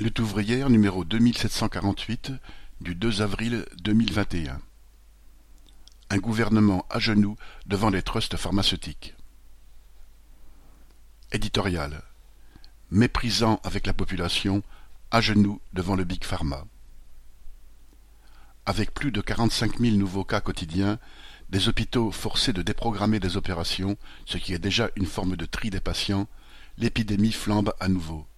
Lutte ouvrière numéro deux mille sept cent quarante-huit du deux avril deux mille vingt et un. Un gouvernement à genoux devant les trusts pharmaceutiques. Éditorial. Méprisant avec la population, à genoux devant le Big Pharma. Avec plus de quarante-cinq mille nouveaux cas quotidiens, des hôpitaux forcés de déprogrammer des opérations, ce qui est déjà une forme de tri des patients, l'épidémie flambe à nouveau.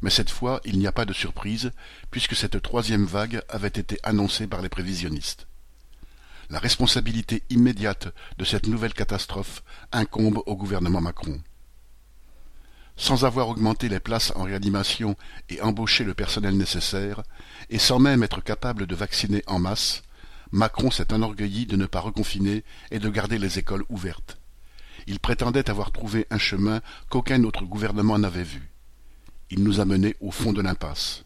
Mais cette fois, il n'y a pas de surprise, puisque cette troisième vague avait été annoncée par les prévisionnistes. La responsabilité immédiate de cette nouvelle catastrophe incombe au gouvernement Macron. Sans avoir augmenté les places en réanimation et embauché le personnel nécessaire, et sans même être capable de vacciner en masse, Macron s'est enorgueilli de ne pas reconfiner et de garder les écoles ouvertes. Il prétendait avoir trouvé un chemin qu'aucun autre gouvernement n'avait vu il nous a menés au fond de l'impasse.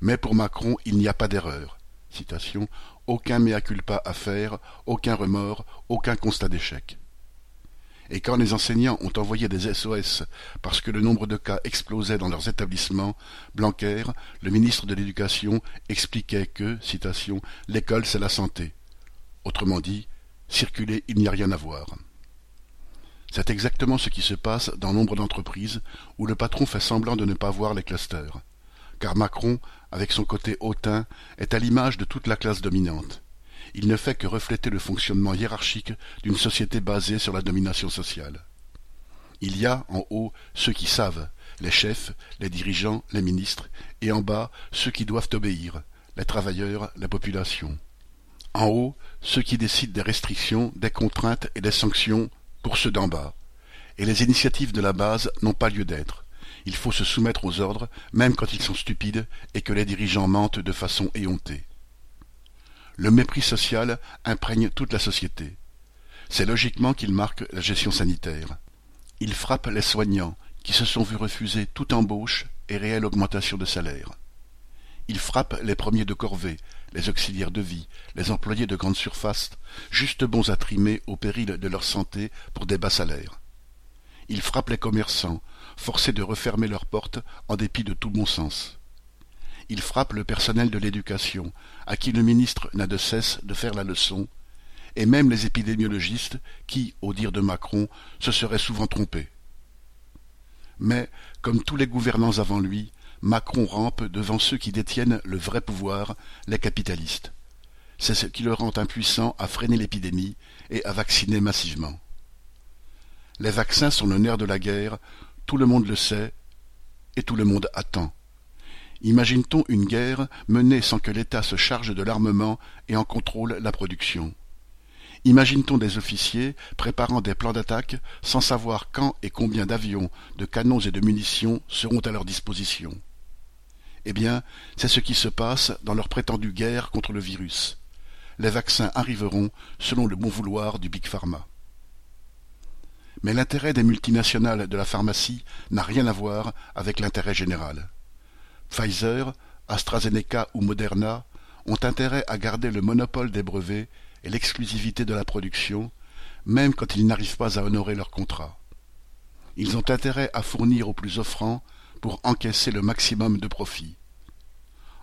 Mais pour Macron, il n'y a pas d'erreur. Aucun mea culpa à faire, aucun remords, aucun constat d'échec. Et quand les enseignants ont envoyé des SOS parce que le nombre de cas explosait dans leurs établissements, Blanquer, le ministre de l'Éducation, expliquait que, citation, l'école c'est la santé. Autrement dit, circuler il n'y a rien à voir. C'est exactement ce qui se passe dans nombre d'entreprises où le patron fait semblant de ne pas voir les clusters. Car Macron, avec son côté hautain, est à l'image de toute la classe dominante. Il ne fait que refléter le fonctionnement hiérarchique d'une société basée sur la domination sociale. Il y a, en haut, ceux qui savent, les chefs, les dirigeants, les ministres, et en bas, ceux qui doivent obéir, les travailleurs, la population. En haut, ceux qui décident des restrictions, des contraintes et des sanctions pour ceux d'en bas. Et les initiatives de la base n'ont pas lieu d'être. Il faut se soumettre aux ordres, même quand ils sont stupides et que les dirigeants mentent de façon éhontée. Le mépris social imprègne toute la société. C'est logiquement qu'il marque la gestion sanitaire. Il frappe les soignants, qui se sont vus refuser toute embauche et réelle augmentation de salaire. Il frappe les premiers de corvée, les auxiliaires de vie, les employés de grande surface, juste bons à trimer au péril de leur santé pour des bas salaires. Il frappe les commerçants, forcés de refermer leurs portes en dépit de tout bon sens. Il frappe le personnel de l'éducation, à qui le ministre n'a de cesse de faire la leçon, et même les épidémiologistes qui, au dire de Macron, se seraient souvent trompés. Mais, comme tous les gouvernants avant lui, Macron rampe devant ceux qui détiennent le vrai pouvoir, les capitalistes. C'est ce qui le rend impuissant à freiner l'épidémie et à vacciner massivement. Les vaccins sont le nerf de la guerre, tout le monde le sait, et tout le monde attend. Imagine-t-on une guerre menée sans que l'État se charge de l'armement et en contrôle la production? Imagine-t-on des officiers préparant des plans d'attaque sans savoir quand et combien d'avions, de canons et de munitions seront à leur disposition? Eh bien, c'est ce qui se passe dans leur prétendue guerre contre le virus. Les vaccins arriveront selon le bon vouloir du Big Pharma. Mais l'intérêt des multinationales de la pharmacie n'a rien à voir avec l'intérêt général. Pfizer, AstraZeneca ou Moderna ont intérêt à garder le monopole des brevets et l'exclusivité de la production, même quand ils n'arrivent pas à honorer leur contrat. Ils ont intérêt à fournir aux plus offrants pour encaisser le maximum de profit.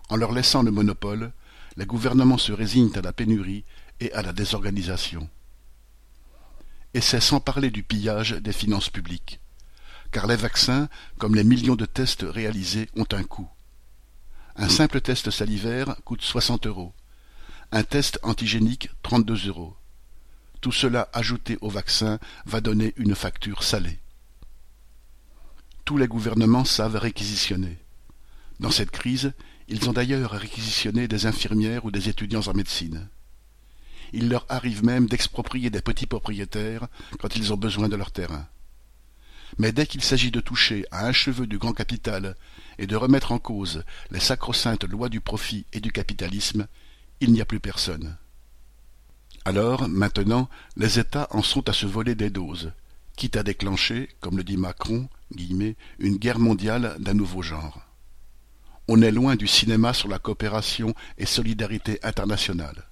En leur laissant le monopole, les gouvernements se résignent à la pénurie et à la désorganisation. Et c'est sans parler du pillage des finances publiques, car les vaccins, comme les millions de tests réalisés, ont un coût. Un simple test salivaire coûte 60 euros, un test antigénique 32 euros. Tout cela ajouté au vaccin va donner une facture salée tous les gouvernements savent réquisitionner. Dans cette crise, ils ont d'ailleurs réquisitionné des infirmières ou des étudiants en médecine. Il leur arrive même d'exproprier des petits propriétaires quand ils ont besoin de leur terrain. Mais dès qu'il s'agit de toucher à un cheveu du grand capital et de remettre en cause les sacro-saintes lois du profit et du capitalisme, il n'y a plus personne. Alors, maintenant, les États en sont à se voler des doses, quitte à déclencher, comme le dit Macron, une guerre mondiale d'un nouveau genre. On est loin du cinéma sur la coopération et solidarité internationale.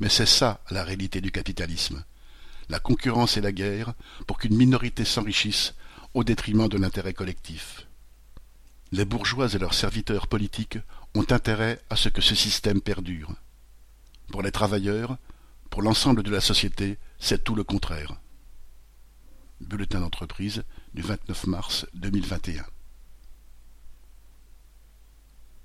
Mais c'est ça la réalité du capitalisme. La concurrence et la guerre pour qu'une minorité s'enrichisse au détriment de l'intérêt collectif. Les bourgeois et leurs serviteurs politiques ont intérêt à ce que ce système perdure. Pour les travailleurs, pour l'ensemble de la société, c'est tout le contraire. Bulletin d'entreprise du 29 mars 2021.